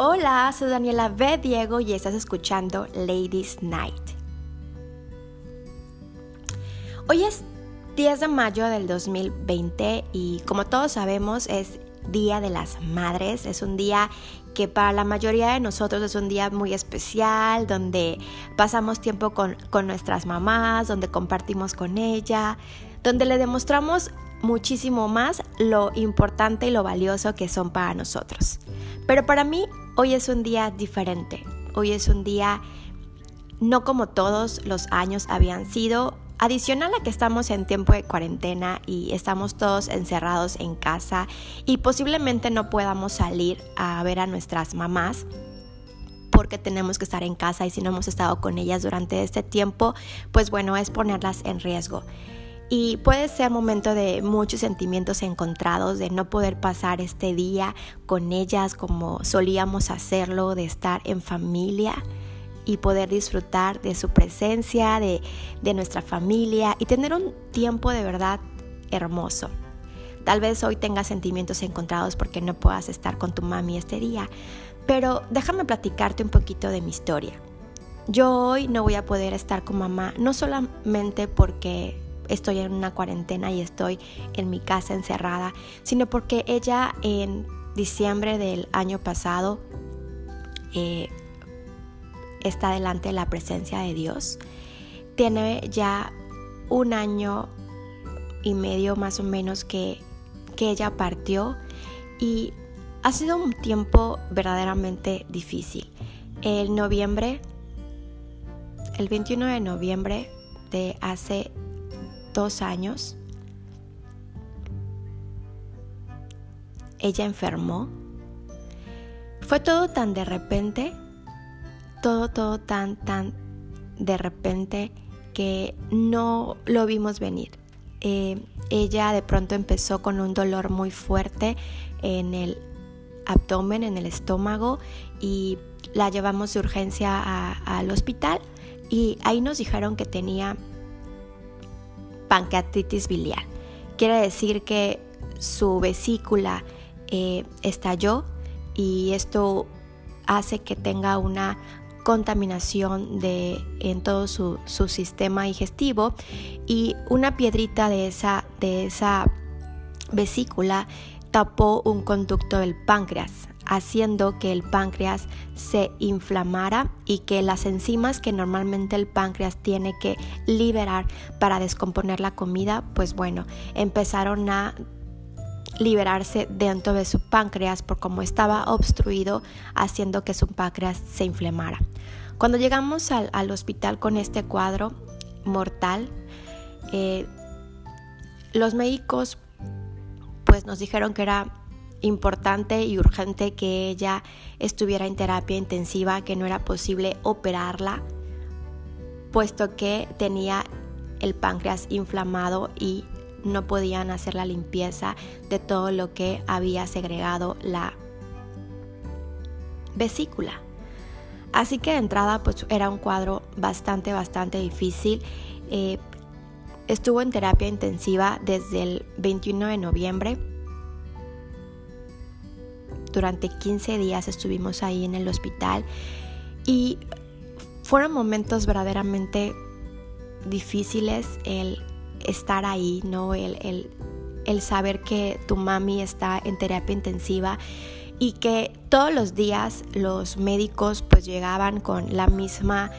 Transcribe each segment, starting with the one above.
Hola, soy Daniela B. Diego y estás escuchando Ladies Night. Hoy es 10 de mayo del 2020 y como todos sabemos es Día de las Madres. Es un día que para la mayoría de nosotros es un día muy especial, donde pasamos tiempo con, con nuestras mamás, donde compartimos con ella, donde le demostramos muchísimo más lo importante y lo valioso que son para nosotros. Pero para mí hoy es un día diferente. Hoy es un día no como todos los años habían sido. Adicional a que estamos en tiempo de cuarentena y estamos todos encerrados en casa y posiblemente no podamos salir a ver a nuestras mamás porque tenemos que estar en casa y si no hemos estado con ellas durante este tiempo, pues bueno, es ponerlas en riesgo. Y puede ser momento de muchos sentimientos encontrados, de no poder pasar este día con ellas como solíamos hacerlo, de estar en familia y poder disfrutar de su presencia, de, de nuestra familia y tener un tiempo de verdad hermoso. Tal vez hoy tengas sentimientos encontrados porque no puedas estar con tu mami este día, pero déjame platicarte un poquito de mi historia. Yo hoy no voy a poder estar con mamá, no solamente porque estoy en una cuarentena y estoy en mi casa encerrada, sino porque ella en diciembre del año pasado eh, está delante de la presencia de Dios. Tiene ya un año y medio más o menos que, que ella partió y ha sido un tiempo verdaderamente difícil. El noviembre, el 21 de noviembre de hace dos años, ella enfermó. Fue todo tan de repente, todo, todo tan, tan de repente que no lo vimos venir. Eh, ella de pronto empezó con un dolor muy fuerte en el abdomen, en el estómago y la llevamos de urgencia al hospital y ahí nos dijeron que tenía pancreatitis biliar. Quiere decir que su vesícula eh, estalló y esto hace que tenga una contaminación de, en todo su, su, sistema digestivo y una piedrita de esa, de esa vesícula tapó un conducto del páncreas haciendo que el páncreas se inflamara y que las enzimas que normalmente el páncreas tiene que liberar para descomponer la comida, pues bueno, empezaron a liberarse dentro de su páncreas por como estaba obstruido, haciendo que su páncreas se inflamara. Cuando llegamos al, al hospital con este cuadro mortal, eh, los médicos pues nos dijeron que era importante y urgente que ella estuviera en terapia intensiva, que no era posible operarla, puesto que tenía el páncreas inflamado y no podían hacer la limpieza de todo lo que había segregado la vesícula. Así que de entrada pues era un cuadro bastante, bastante difícil. Eh, estuvo en terapia intensiva desde el 21 de noviembre durante 15 días estuvimos ahí en el hospital y fueron momentos verdaderamente difíciles el estar ahí, ¿no? El, el saber que tu mami está en terapia intensiva y que todos los días los médicos pues llegaban con la misma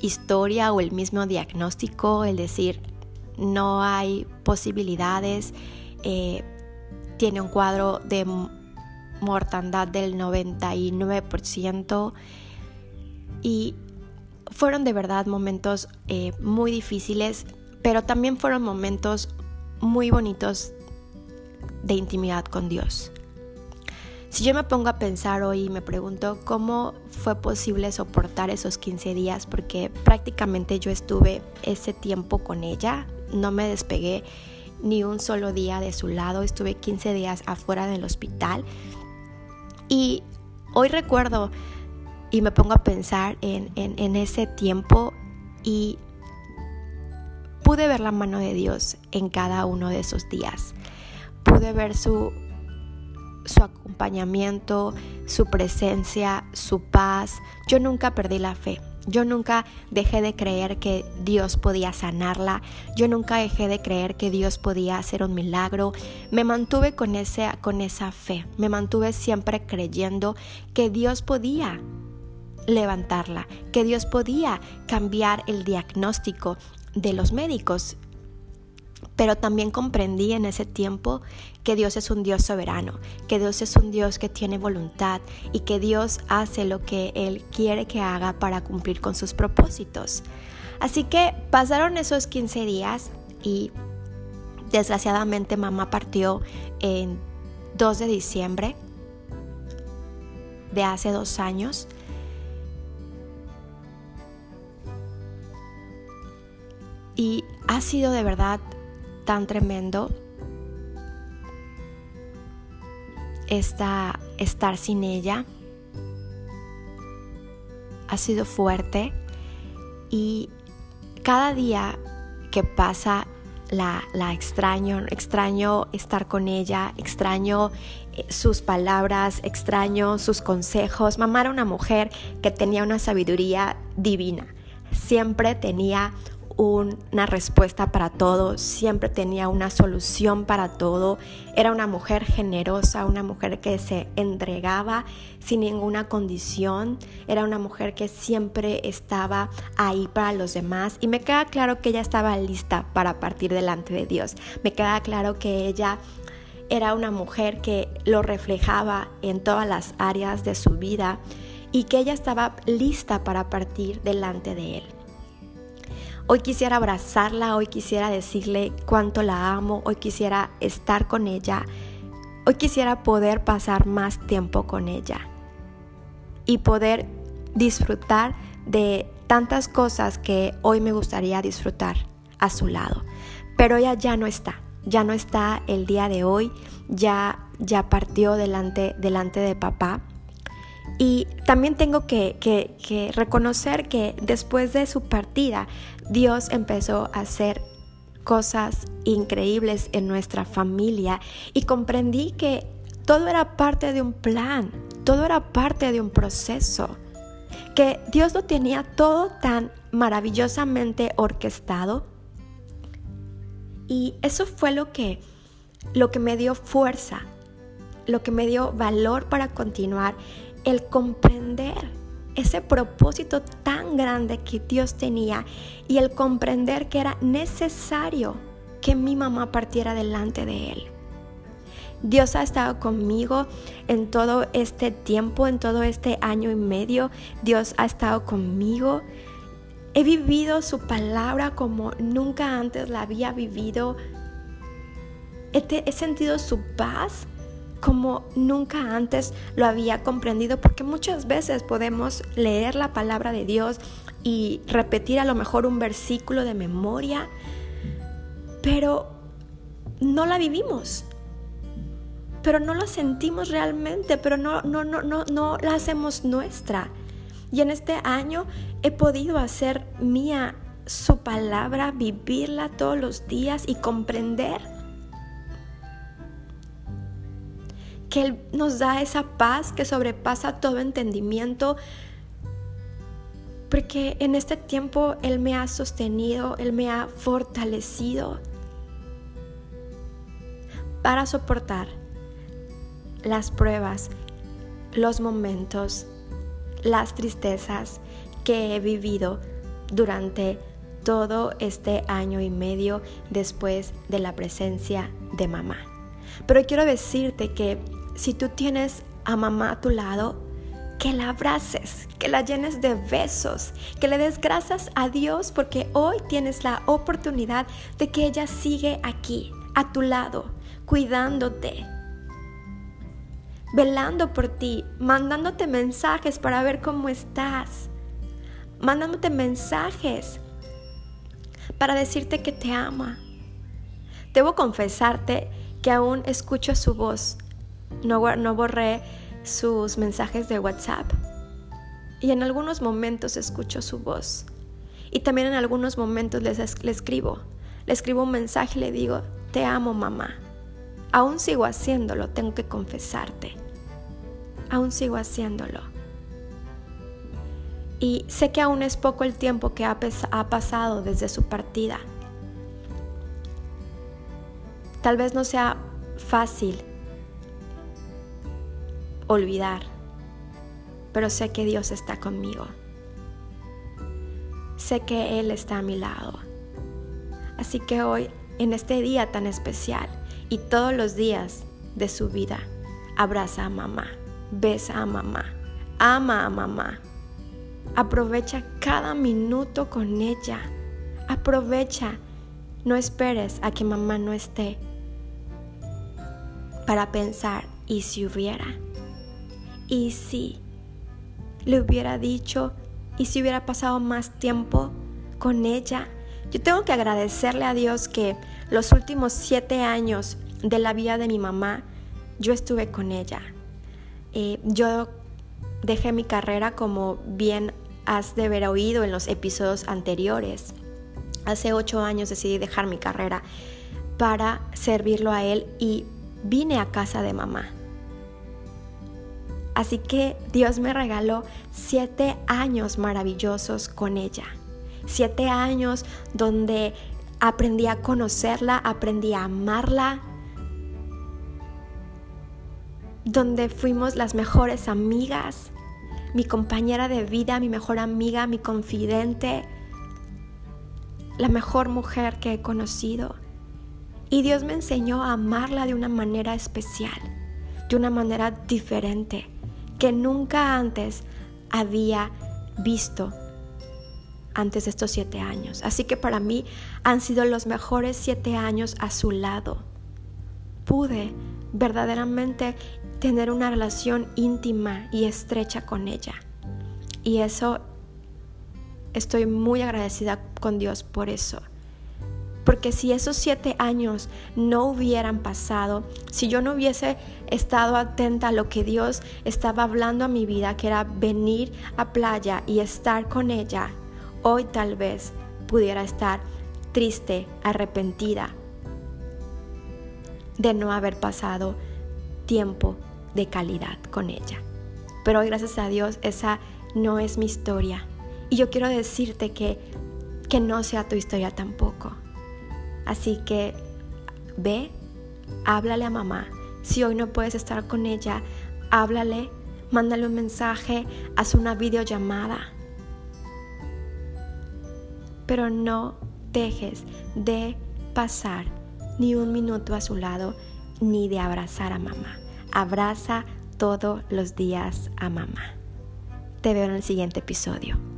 historia o el mismo diagnóstico, el decir no hay posibilidades, eh, tiene un cuadro de mortandad del 99% y fueron de verdad momentos eh, muy difíciles, pero también fueron momentos muy bonitos de intimidad con Dios. Si yo me pongo a pensar hoy y me pregunto cómo fue posible soportar esos 15 días, porque prácticamente yo estuve ese tiempo con ella, no me despegué ni un solo día de su lado, estuve 15 días afuera del hospital y hoy recuerdo y me pongo a pensar en, en, ese tiempo y pude ver la mano de Dios en cada uno de esos días. Pude ver su su acompañamiento, su presencia, su paz. Yo nunca perdí la fe. Yo nunca dejé de creer que Dios podía sanarla. Yo nunca dejé de creer que Dios podía hacer un milagro. Me mantuve con, ese, con esa fe. Me mantuve siempre creyendo que Dios podía levantarla, que Dios podía cambiar el diagnóstico de los médicos. Pero también comprendí en ese tiempo que Dios es un Dios soberano, que Dios es un Dios que tiene voluntad y que Dios hace lo que Él quiere que haga para cumplir con sus propósitos. Así que pasaron esos 15 días y desgraciadamente mamá partió en 2 de diciembre de hace dos años. Y ha sido de verdad tan tremendo esta, estar sin ella. Ha sido fuerte y cada día que pasa la, la, extraño, extraño estar con ella, extraño eh, sus palabras, extraño sus consejos. Mamá era una mujer que tenía una sabiduría divina, siempre tenía una respuesta para todo, siempre tenía una solución para todo. Era una mujer generosa, una mujer que se entregaba sin ninguna condición. Era una mujer que siempre estaba ahí para los demás. Y me queda claro que ella estaba lista para partir delante de Dios. Me queda claro que ella era una mujer que lo reflejaba en todas las áreas de su vida y que ella estaba lista para partir delante de Él. Hoy quisiera abrazarla, hoy quisiera decirle cuánto la amo, hoy quisiera estar con ella, hoy quisiera poder pasar más tiempo con ella y poder disfrutar de tantas cosas que hoy me gustaría disfrutar a su lado. Pero ella ya no está, ya no está el día de hoy, ya, ya partió delante, delante de papá. Y también tengo que, que, reconocer que después de su partida, Dios empezó a hacer cosas increíbles en nuestra familia y comprendí que todo era parte de un plan, todo era parte de un proceso, que Dios lo tenía todo tan maravillosamente orquestado. Y eso fue lo que, lo que me dio fuerza, lo que me dio valor para continuar, el comprender ese propósito tan grande que Dios tenía y el comprender que era necesario que mi mamá partiera delante de Él. Dios ha estado conmigo en todo este tiempo, en todo este año y medio. Dios ha estado conmigo. He vivido su palabra como nunca antes la había vivido. He, sentido su paz como nunca antes lo había comprendido, porque muchas veces podemos leer la palabra de Dios y repetir a lo mejor un versículo de memoria, pero no la vivimos. Pero no la sentimos realmente, pero no, no, no, no, no la hacemos nuestra. Y en este año he podido hacer mía su palabra, vivirla todos los días y comprender que Él nos da esa paz que sobrepasa todo entendimiento, porque en este tiempo Él me ha sostenido, Él me ha fortalecido para soportar las pruebas, los momentos, las tristezas que he vivido durante todo este año y medio después de la presencia de mamá. Pero quiero decirte que si tú tienes a mamá a tu lado, que la abraces, que la llenes de besos, que le des gracias a Dios porque hoy tienes la oportunidad de que ella sigue aquí, a tu lado, cuidándote, velando por ti, mandándote mensajes para ver cómo estás, mandándote mensajes para decirte que te ama. Debo confesarte que aún escucho su voz no, borré sus mensajes de WhatsApp. Y en algunos momentos escucho su voz. Y también en algunos momentos le escribo. Le escribo un mensaje y le digo, te amo mamá. Aún sigo haciéndolo, tengo que confesarte. Aún sigo haciéndolo. Y sé que aún es poco el tiempo que ha pasado desde su partida. Tal vez no sea fácil olvidar, pero sé que Dios está conmigo. Sé que Él está a mi lado. Así que hoy, en este día tan especial y todos los días de su vida, abraza a mamá, besa a mamá, ama a mamá. Aprovecha cada minuto con ella. Aprovecha. No esperes a que mamá no esté para pensar, ¿y si hubiera? ¿Y si le hubiera dicho? ¿Y si hubiera pasado más tiempo con ella? Yo tengo que agradecerle a Dios que los últimos siete años de la vida de mi mamá, yo estuve con ella. Eh, yo dejé mi carrera como bien has de haber oído en los episodios anteriores. Hace ocho años decidí dejar mi carrera para servirlo a él y vine a casa de mamá. Así que Dios me regaló siete años maravillosos con ella. Siete años donde aprendí a conocerla, aprendí a amarla, donde fuimos las mejores amigas, mi compañera de vida, mi mejor amiga, mi confidente, la mejor mujer que he conocido. Y Dios me enseñó a amarla de una manera especial, de una manera diferente, que nunca antes había visto antes de estos siete años. Así que para mí han sido los mejores siete años a su lado. Pude verdaderamente tener una relación íntima y estrecha con ella. Y eso estoy muy agradecida con Dios por eso. Porque si esos siete años no hubieran pasado, si yo no hubiese estado atenta a lo que Dios estaba hablando a mi vida, que era venir a playa y estar con ella, hoy tal vez pudiera estar triste, arrepentida de no haber pasado tiempo de calidad con ella. Pero hoy gracias a Dios esa no es mi historia. Y yo quiero decirte que, que no sea tu historia tampoco. Así que ve, háblale a mamá. Si hoy no puedes estar con ella, háblale, mándale un mensaje, haz una videollamada. Pero no dejes de pasar ni un minuto a su lado ni de abrazar a mamá. Abraza todos los días a mamá. Te veo en el siguiente episodio.